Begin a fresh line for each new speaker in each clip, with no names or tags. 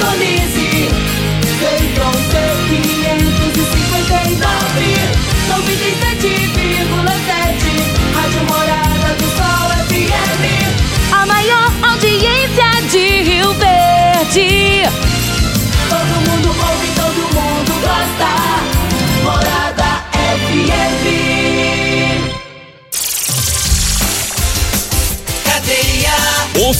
Indonésia.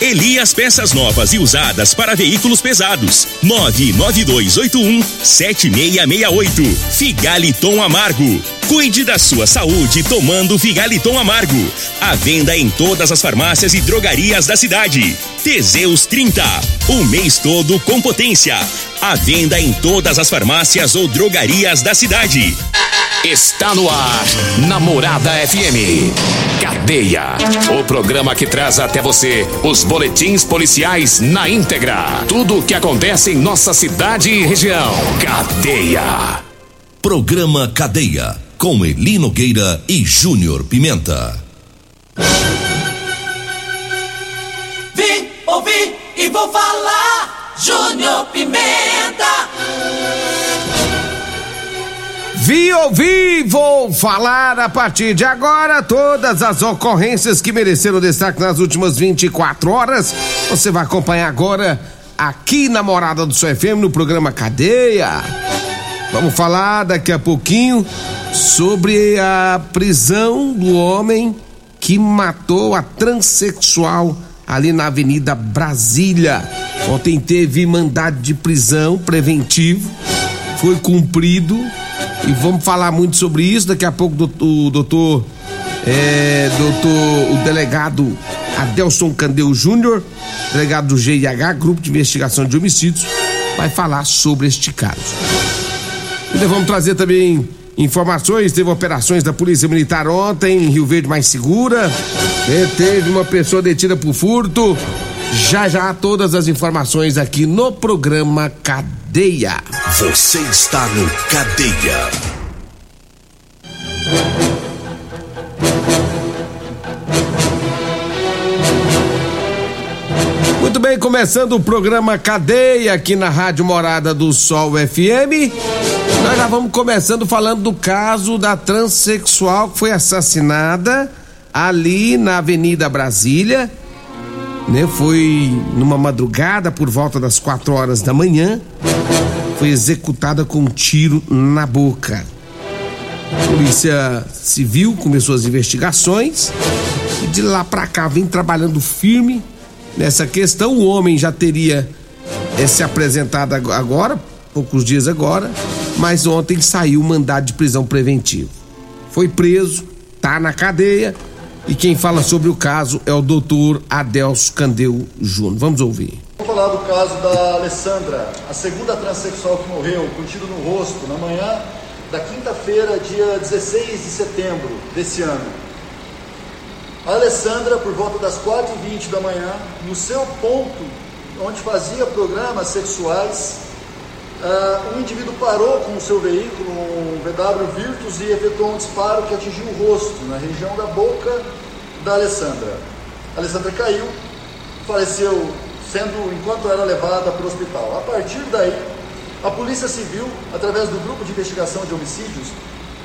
Elias Peças Novas e Usadas para Veículos Pesados. 99281-7668. Figaliton Amargo. Cuide da sua saúde tomando Figaliton Amargo. À venda em todas as farmácias e drogarias da cidade. Teseus 30. O mês todo com potência. À venda em todas as farmácias ou drogarias da cidade.
Está no ar, Namorada FM. Cadeia. O programa que traz até você os boletins policiais na íntegra. Tudo o que acontece em nossa cidade e região. Cadeia.
Programa Cadeia, com Eli Nogueira e Júnior Pimenta.
Vim, ouvi e vou falar. Júnior Pimenta.
Vi, ouvi, vou falar a partir de agora todas as ocorrências que mereceram destaque nas últimas 24 horas. Você vai acompanhar agora aqui na Morada do Seu FM no programa Cadeia. Vamos falar daqui a pouquinho sobre a prisão do homem que matou a transexual ali na Avenida Brasília. Ontem teve mandado de prisão preventivo, foi cumprido e vamos falar muito sobre isso. Daqui a pouco o doutor, é, doutor, o delegado Adelson Candeu Júnior, delegado do GIH, Grupo de Investigação de Homicídios, vai falar sobre este caso. E vamos trazer também informações. Teve operações da Polícia Militar ontem em Rio Verde Mais Segura. E teve uma pessoa detida por furto. Já já todas as informações aqui no programa Cadeia.
Você está no Cadeia.
Muito bem, começando o programa Cadeia aqui na Rádio Morada do Sol FM. Nós já vamos começando falando do caso da transexual que foi assassinada ali na Avenida Brasília. Né? Foi numa madrugada por volta das 4 horas da manhã. Foi executada com um tiro na boca. A Polícia Civil começou as investigações e de lá pra cá vem trabalhando firme nessa questão. O homem já teria eh, se apresentado ag- agora, poucos dias agora, mas ontem saiu o mandado de prisão preventivo. Foi preso, tá na cadeia e quem fala sobre o caso é o doutor Adelso Candeu Júnior. Vamos ouvir.
Vou falar do caso da Alessandra, a segunda transexual que morreu com tiro no rosto na manhã da quinta-feira, dia 16 de setembro desse ano. A Alessandra, por volta das 4h20 da manhã, no seu ponto onde fazia programas sexuais, ah, um indivíduo parou com o seu veículo, um VW Virtus, e efetuou um disparo que atingiu o rosto, na região da boca da Alessandra. A Alessandra caiu, faleceu sendo enquanto era levada para o hospital. A partir daí, a Polícia Civil, através do grupo de investigação de homicídios,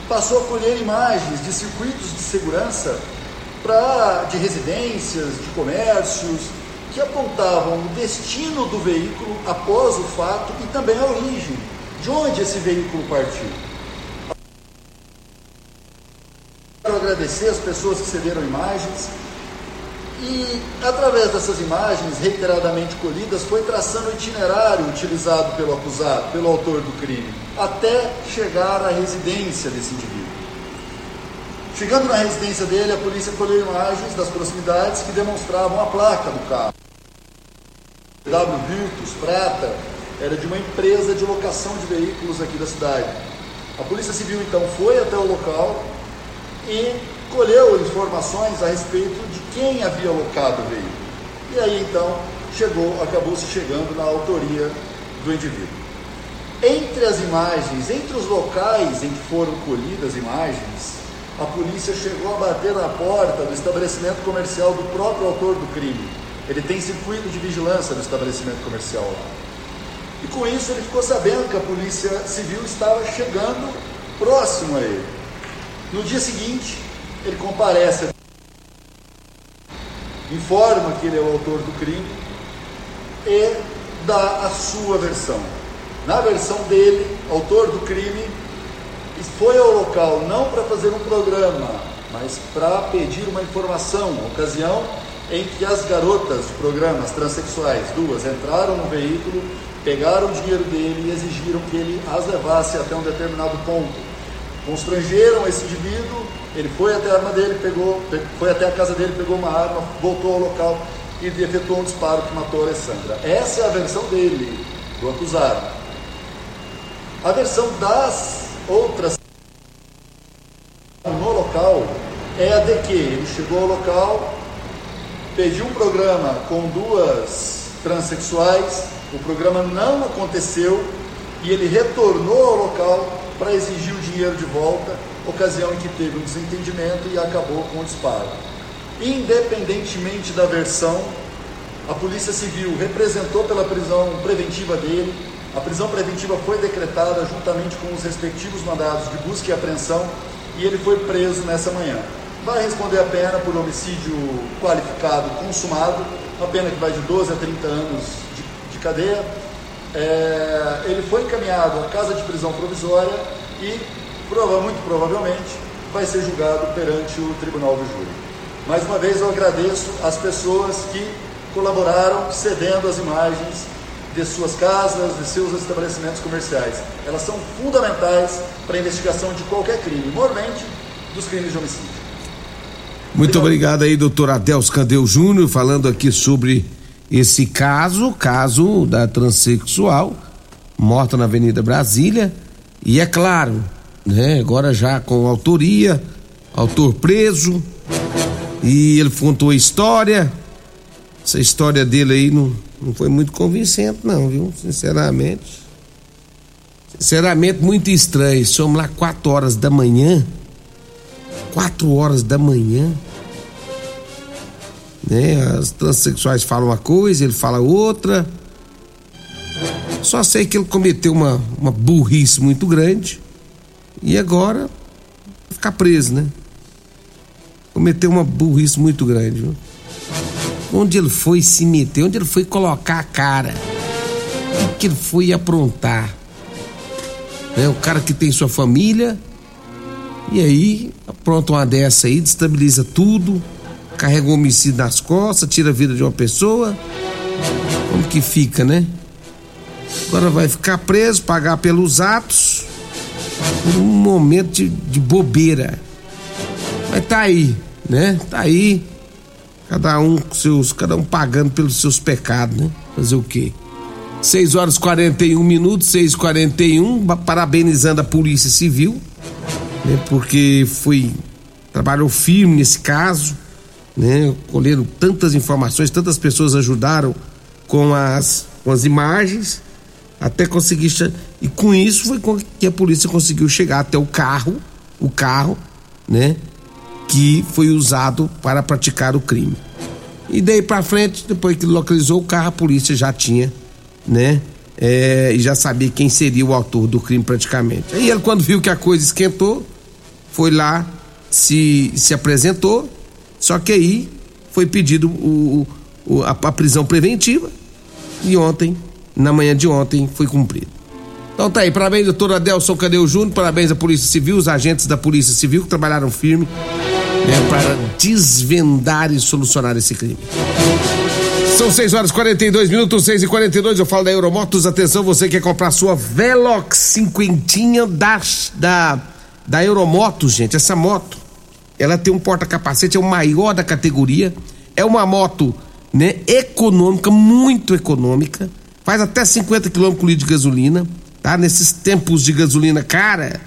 passou a colher imagens de circuitos de segurança pra, de residências, de comércios, que apontavam o destino do veículo após o fato e também a origem, de onde esse veículo partiu. Quero agradecer as pessoas que cederam imagens e, através dessas imagens reiteradamente colhidas, foi traçando o itinerário utilizado pelo acusado, pelo autor do crime, até chegar à residência desse indivíduo. Chegando na residência dele, a polícia colheu imagens das proximidades que demonstravam a placa do carro. W Virtus Prata era de uma empresa de locação de veículos aqui da cidade. A Polícia Civil então foi até o local e colheu informações a respeito de quem havia locado o veículo. E aí então chegou, acabou se chegando na autoria do indivíduo. Entre as imagens, entre os locais em que foram colhidas imagens, a polícia chegou a bater na porta do estabelecimento comercial do próprio autor do crime. Ele tem circuito de vigilância no estabelecimento comercial lá. E com isso ele ficou sabendo que a polícia civil estava chegando próximo a ele. No dia seguinte, ele comparece, informa que ele é o autor do crime e dá a sua versão. Na versão dele, autor do crime, foi ao local não para fazer um programa, mas para pedir uma informação, ocasião em que as garotas programas transexuais, duas, entraram no veículo, pegaram o dinheiro dele e exigiram que ele as levasse até um determinado ponto. Constrangeram esse indivíduo, ele foi até a arma dele, pegou, foi até a casa dele, pegou uma arma, voltou ao local e efetuou um disparo que matou a Alessandra. Essa é a versão dele, do acusado. A versão das outras no local é a de que ele chegou ao local, pediu um programa com duas transexuais, o programa não aconteceu e ele retornou ao local para exigir o dinheiro de volta, ocasião em que teve um desentendimento e acabou com o disparo. Independentemente da versão, a Polícia Civil representou pela prisão preventiva dele, a prisão preventiva foi decretada juntamente com os respectivos mandados de busca e apreensão e ele foi preso nessa manhã. Vai responder a pena por homicídio qualificado consumado, uma pena que vai de 12 a 30 anos de, de cadeia. É, ele foi encaminhado à casa de prisão provisória e prova, muito provavelmente vai ser julgado perante o tribunal do júri. Mais uma vez eu agradeço as pessoas que colaboraram cedendo as imagens de suas casas, de seus estabelecimentos comerciais. Elas são fundamentais para a investigação de qualquer crime, mormente dos crimes de homicídio.
Muito obrigado aí, doutor Adeus Candeu Júnior, falando aqui sobre esse caso, caso da transexual, morta na Avenida Brasília. E é claro, né, agora já com autoria, autor preso, e ele contou a história. Essa história dele aí não não foi muito convincente, não, viu? Sinceramente. Sinceramente, muito estranho. Somos lá quatro horas da manhã. Quatro horas da manhã. Né? As transexuais falam uma coisa, ele fala outra. Só sei que ele cometeu uma, uma burrice muito grande. E agora ficar preso, né? Cometeu uma burrice muito grande, viu? Onde ele foi se meter, onde ele foi colocar a cara. O que ele foi aprontar. É o cara que tem sua família. E aí, apronta uma dessa aí, destabiliza tudo, carrega um homicídio nas costas, tira a vida de uma pessoa. Como que fica, né? Agora vai ficar preso, pagar pelos atos. Um momento de, de bobeira. Mas tá aí, né? Tá aí Cada um seus, cada um pagando pelos seus pecados, né? Fazer o quê? 6 horas 41 minutos, 6 41 parabenizando a Polícia Civil, né? Porque foi trabalhou firme nesse caso, né? Colheram tantas informações, tantas pessoas ajudaram com as com as imagens até conseguir e com isso foi que a polícia conseguiu chegar até o carro, o carro, né? que foi usado para praticar o crime. E daí para frente, depois que localizou o carro, a polícia já tinha, né? É, e já sabia quem seria o autor do crime praticamente. Aí ele, quando viu que a coisa esquentou, foi lá, se, se apresentou, só que aí foi pedido o, o a, a prisão preventiva e ontem, na manhã de ontem, foi cumprido. Então tá aí, parabéns, doutor Adelson Cadeu Júnior, parabéns à Polícia Civil, os agentes da Polícia Civil que trabalharam firme né, para desvendar e solucionar esse crime. São 6 horas e 42 minutos, 6 e 42 Eu falo da Euromotos. Atenção, você quer comprar sua Velox cinquentinha da, da, da Euromotos, gente. Essa moto, ela tem um porta-capacete, é o maior da categoria. É uma moto, né, econômica, muito econômica. Faz até 50 km por litro de gasolina, tá? Nesses tempos de gasolina cara,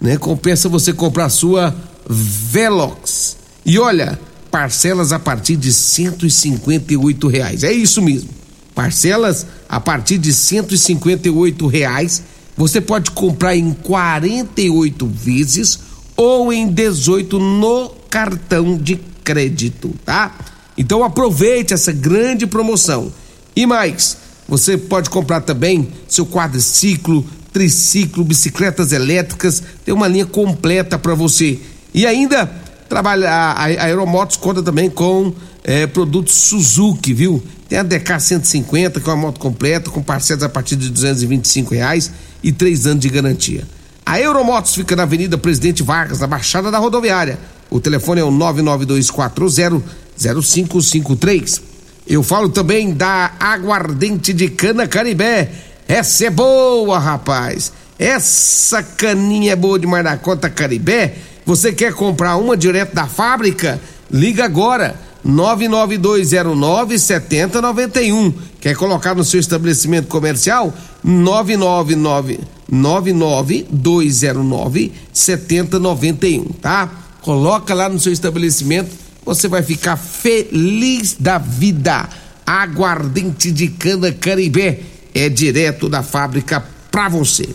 né? Compensa você comprar sua Velox. E olha, parcelas a partir de 158 reais. É isso mesmo. Parcelas a partir de 158 reais. Você pode comprar em 48 vezes ou em 18 no cartão de crédito, tá? Então aproveite essa grande promoção. E mais, você pode comprar também seu quadriciclo, triciclo, bicicletas elétricas, tem uma linha completa para você. E ainda trabalha a, a Aeromotos conta também com é, produtos Suzuki, viu? Tem a DK 150, que é uma moto completa, com parcelas a partir de 225 reais e três anos de garantia. A Euromotos fica na Avenida Presidente Vargas, na Baixada da Rodoviária. O telefone é o 992400553. Eu falo também da aguardente de cana Caribé. Essa é boa, rapaz. Essa caninha é boa demais da conta Caribé. Você quer comprar uma direto da fábrica? Liga agora. 99209 7091. Quer colocar no seu estabelecimento comercial? 999 99209 7091, tá? Coloca lá no seu estabelecimento, você vai ficar feliz da vida. Aguardente de cana Caribé é direto da fábrica para você.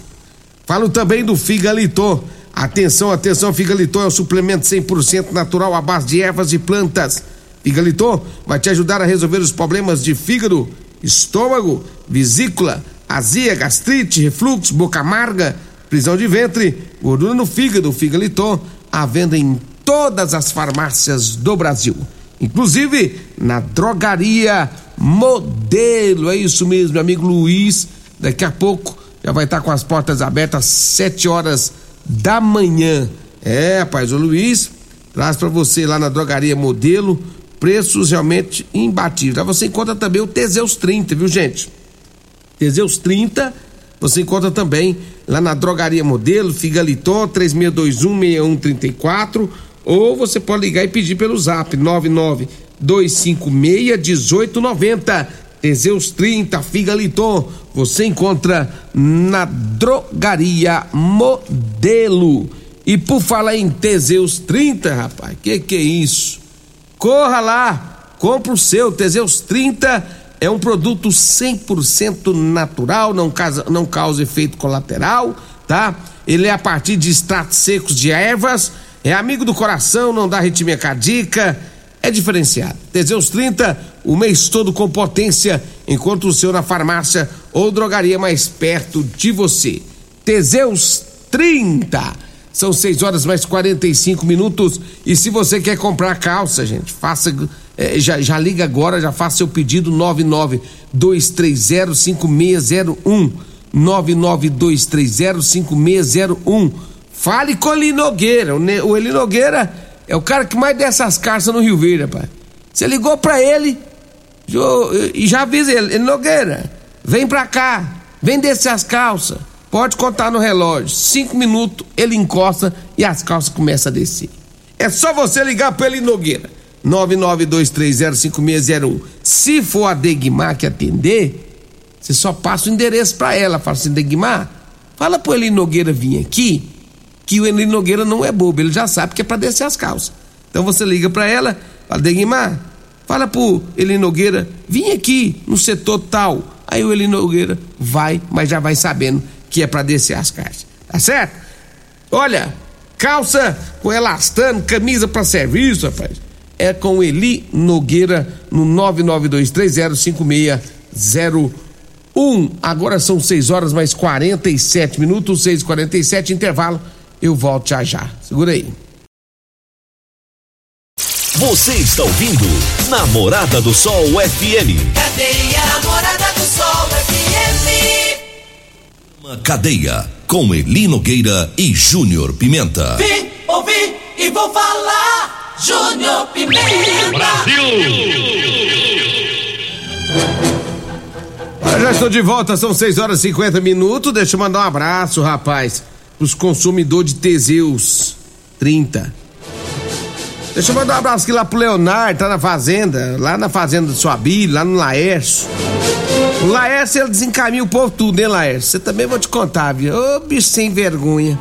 Falo também do Figaliton. Atenção, atenção, Figaliton é o suplemento 100% natural à base de ervas e plantas. Figaliton vai te ajudar a resolver os problemas de fígado, estômago, vesícula, azia, gastrite, refluxo, boca amarga, prisão de ventre, gordura no fígado, Figaliton, à venda em todas as farmácias do Brasil, inclusive na drogaria Modelo. É isso mesmo, meu amigo Luiz. Daqui a pouco já vai estar com as portas abertas às 7 horas da manhã. É, rapaz, o Luiz traz para você lá na drogaria Modelo preços realmente imbatíveis. Lá você encontra também o Teseus 30, viu, gente? Teseus 30, você encontra também lá na Drogaria Modelo, Figaliton 36216134, ou você pode ligar e pedir pelo Zap 992561890. Teseus 30, Figaliton, você encontra na Drogaria Modelo. E por falar em Teseus 30, rapaz, que que é isso? Corra lá, compra o seu Teseus 30 é um produto 100% natural, não causa, não causa efeito colateral, tá? Ele é a partir de extratos secos de ervas, é amigo do coração, não dá arritmia cardíaca, é diferenciado. Teseus 30, o mês todo com potência, enquanto o seu na farmácia ou drogaria mais perto de você. Teseus 30. São 6 horas mais 45 minutos. E se você quer comprar calça, gente, faça é, já, já liga agora, já faça seu pedido 992305601. 992305601. Fale com o Eli Nogueira. O, ne, o Eli Nogueira é o cara que mais desce as carças no Rio Verde, rapaz. Você ligou pra ele e já avisa ele, Eli Nogueira, vem pra cá, vem descer as calças. Pode contar no relógio. Cinco minutos, ele encosta e as calças começam a descer. É só você ligar pra Eli Nogueira. 992305601. Se for a Degmar que atender, você só passa o endereço para ela. Fala assim, Degmar, fala pro Eli Nogueira vir aqui, que o Eli Nogueira não é bobo, ele já sabe que é para descer as calças. Então você liga para ela, fala, Degmar, fala pro Eli Nogueira, vim aqui no setor tal. Aí o Eli Nogueira vai, mas já vai sabendo que é para descer as calças. Tá certo? Olha, calça com elastano, camisa para serviço, rapaz é com Eli Nogueira no 992305601. Agora são 6 horas mais 47 minutos, 6 e 47 intervalo. Eu volto já já. Segura aí.
Você está ouvindo Namorada do Sol FM.
Cadeia Namorada do Sol FM.
Cadeia com Eli Nogueira e Júnior Pimenta.
Vim, ouvi e vou falar. Júnior Pimenta. Brasil!
já estou de volta, são 6 horas e 50 minutos. Deixa eu mandar um abraço, rapaz, pros consumidores de Teseus 30. Deixa eu mandar um abraço aqui lá pro Leonardo, tá na fazenda, lá na fazenda do Suabi, lá no Laércio. O Laércio, ele desencaminha o povo tudo, hein, Laércio? Você também vou te contar, viu? Ô, bicho sem vergonha.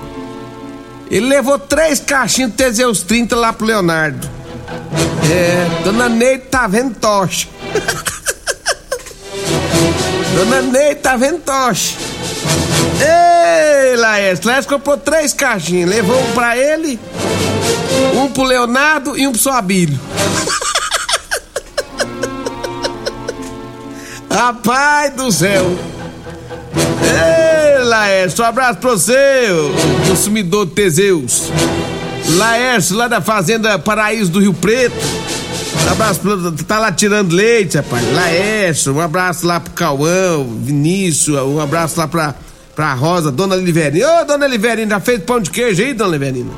Ele levou três caixinhos de Teseus 30 lá pro Leonardo. É, dona Neide tá vendo tocha. Dona Ney tá vendo toche. Ei, Laércio, Laércio comprou três caixinhas. Levou um pra ele, um pro Leonardo e um pro seu Abílio. Rapaz do céu. Ei, Laércio, um abraço pra você, consumidor Teseus. Laércio, lá da Fazenda Paraíso do Rio Preto. Um abraço, pro, tá lá tirando leite, rapaz. Laércio, um abraço lá pro Cauã, Vinícius, um abraço lá pra, pra Rosa, Dona Liverina. Ô, Dona Liverina, já fez pão de queijo aí, Dona Liverina?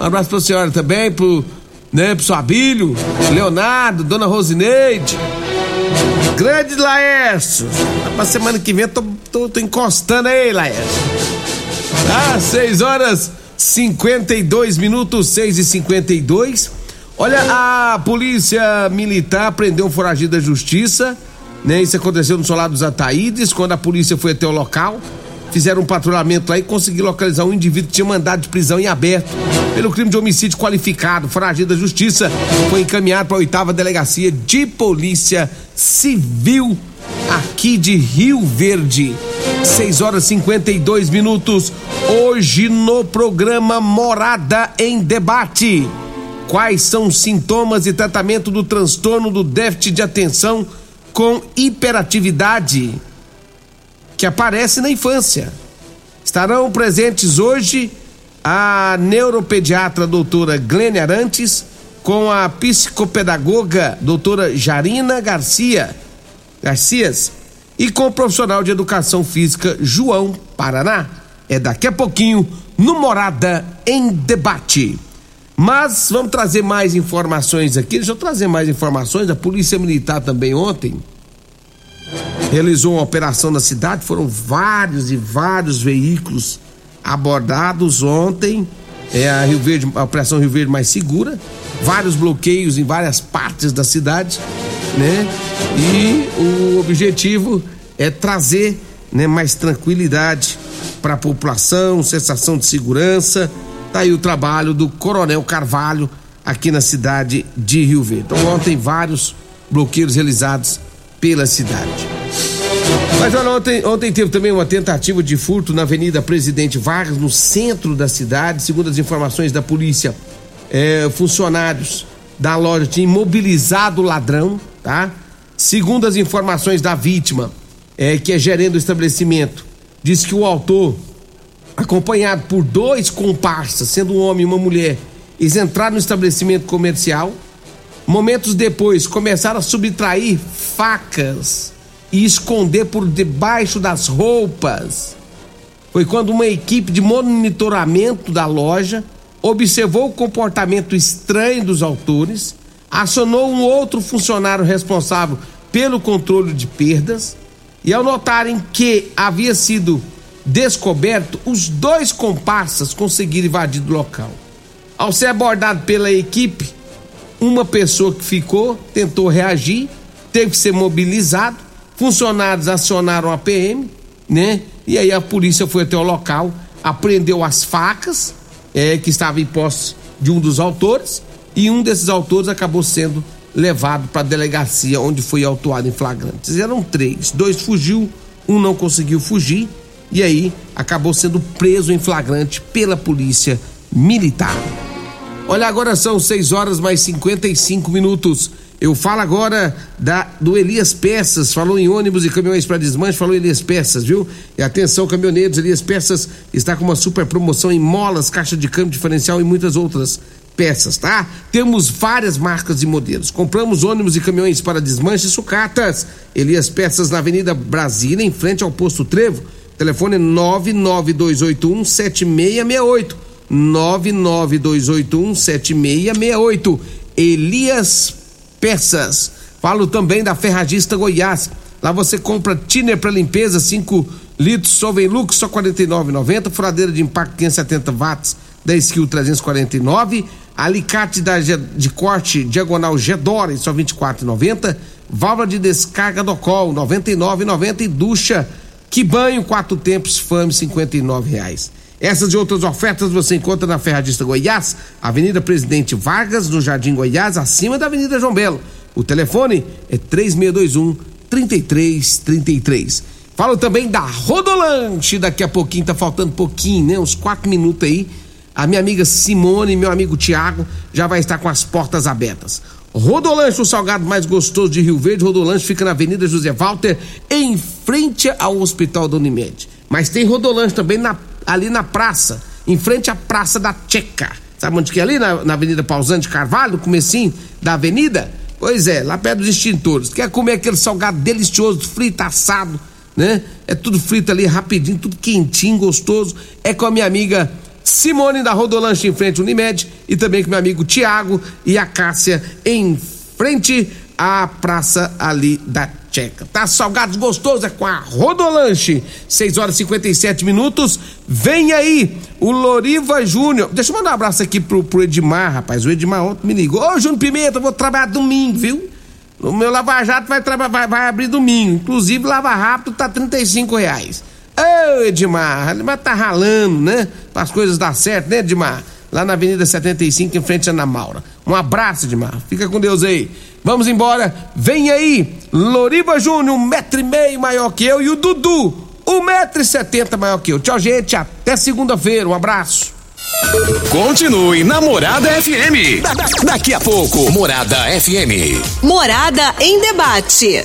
Um abraço pra senhora também, pro, né, pro Suabílio, Leonardo, Dona Rosineide. Grande Laércio. Pra semana que vem eu tô, tô, tô encostando aí, Laércio. Ah, 6 horas 52 minutos, 6 e 52 Olha, a polícia militar prendeu um foragido da justiça, né? Isso aconteceu no Solar dos Ataídes, quando a polícia foi até o local, fizeram um patrulhamento lá e conseguiram localizar um indivíduo que tinha mandado de prisão em aberto pelo crime de homicídio qualificado. Foragido da justiça foi encaminhado para a oitava delegacia de polícia civil aqui de Rio Verde. 6 horas 52 minutos. Hoje no programa Morada em Debate. Quais são os sintomas e tratamento do transtorno do déficit de atenção com hiperatividade que aparece na infância? Estarão presentes hoje a neuropediatra doutora Glênia Arantes com a psicopedagoga doutora Jarina Garcia Garcias e com o profissional de educação física João Paraná. É daqui a pouquinho no Morada em Debate. Mas vamos trazer mais informações aqui. Deixa eu trazer mais informações. A Polícia Militar também ontem realizou uma operação na cidade. Foram vários e vários veículos abordados ontem. É a Rio Verde, a Operação Rio Verde mais segura. Vários bloqueios em várias partes da cidade, né? E o objetivo é trazer né, mais tranquilidade para a população, sensação de segurança Tá aí o trabalho do Coronel Carvalho aqui na cidade de Rio Verde. Então, ontem, vários bloqueios realizados pela cidade. Mas olha, ontem, ontem teve também uma tentativa de furto na Avenida Presidente Vargas, no centro da cidade. Segundo as informações da polícia, é, funcionários da loja tinham imobilizado o ladrão, tá? Segundo as informações da vítima, é, que é gerente do estabelecimento, diz que o autor acompanhado por dois comparsas, sendo um homem e uma mulher, eles entraram no estabelecimento comercial. Momentos depois, começaram a subtrair facas e esconder por debaixo das roupas. Foi quando uma equipe de monitoramento da loja observou o comportamento estranho dos autores, acionou um outro funcionário responsável pelo controle de perdas e, ao notarem que havia sido descoberto, os dois comparsas conseguiram invadir do local. Ao ser abordado pela equipe, uma pessoa que ficou tentou reagir, teve que ser mobilizado, funcionários acionaram a PM, né? E aí a polícia foi até o local, apreendeu as facas é, que estavam em posse de um dos autores e um desses autores acabou sendo levado para a delegacia onde foi autuado em flagrante. Eram três, dois fugiu, um não conseguiu fugir e aí acabou sendo preso em flagrante pela polícia militar. Olha, agora são 6 horas mais 55 minutos. Eu falo agora da do Elias Peças, falou em ônibus e caminhões para desmanche, falou Elias Peças, viu? E atenção, caminhoneiros, Elias Peças está com uma super promoção em molas, caixa de câmbio diferencial e muitas outras peças, tá? Temos várias marcas e modelos. Compramos ônibus e caminhões para desmanche e sucatas. Elias Peças na Avenida Brasília, em frente ao posto Trevo Telefone 99281 7668. 99281 7668. Elias Peças. Falo também da Ferragista Goiás. Lá você compra tiner para limpeza 5 litros Solvenlux só 49,90, furadeira de impacto 570 watts 10 kg 349, alicate da, de corte diagonal Gedore só 24,90, válvula de descarga do col 99,90 e ducha que banho quatro tempos, fame cinquenta e nove reais. Essas e outras ofertas você encontra na Ferradista Goiás, Avenida Presidente Vargas, no Jardim Goiás, acima da Avenida João Belo. O telefone é 3621 3333. Falo também da Rodolante, daqui a pouquinho, tá faltando pouquinho, né? Uns quatro minutos aí. A minha amiga Simone meu amigo Tiago já vai estar com as portas abertas. Rodolanche, o salgado mais gostoso de Rio Verde. Rodolanche fica na Avenida José Walter, em frente ao Hospital da Unimed. Mas tem Rodolanche também na, ali na praça, em frente à Praça da Checa. Sabe onde que é ali? Na, na Avenida Pausante Carvalho, comecinho da avenida? Pois é, lá perto dos extintores. Quer comer aquele salgado delicioso, frito, assado, né? É tudo frito ali rapidinho, tudo quentinho, gostoso. É com a minha amiga Simone da Rodolanche em frente Unimed e também com meu amigo Tiago e a Cássia em frente à praça ali da Checa. Tá salgados gostosos é com a Rodolanche. 6 horas e 57 minutos. Vem aí o Loriva Júnior. Deixa eu mandar um abraço aqui pro, pro Edmar, rapaz. O Edmar ontem me ligou. Ô, Júnior Pimenta, eu vou trabalhar domingo, viu? O meu Lava Jato vai, vai, vai abrir domingo. Inclusive, Lava Rápido tá 35 reais. Ô, Edmar, Edmar tá ralando, né? Para as coisas dar certo, né, Edmar? Lá na Avenida 75, em frente a Ana Maura. Um abraço, Edmar. Fica com Deus aí. Vamos embora. Vem aí, Loriba Júnior, um metro e meio maior que eu, e o Dudu, um metro e setenta maior que eu. Tchau, gente. Até segunda-feira. Um abraço.
Continue na Morada FM. Da- da- daqui a pouco, Morada FM.
Morada em debate.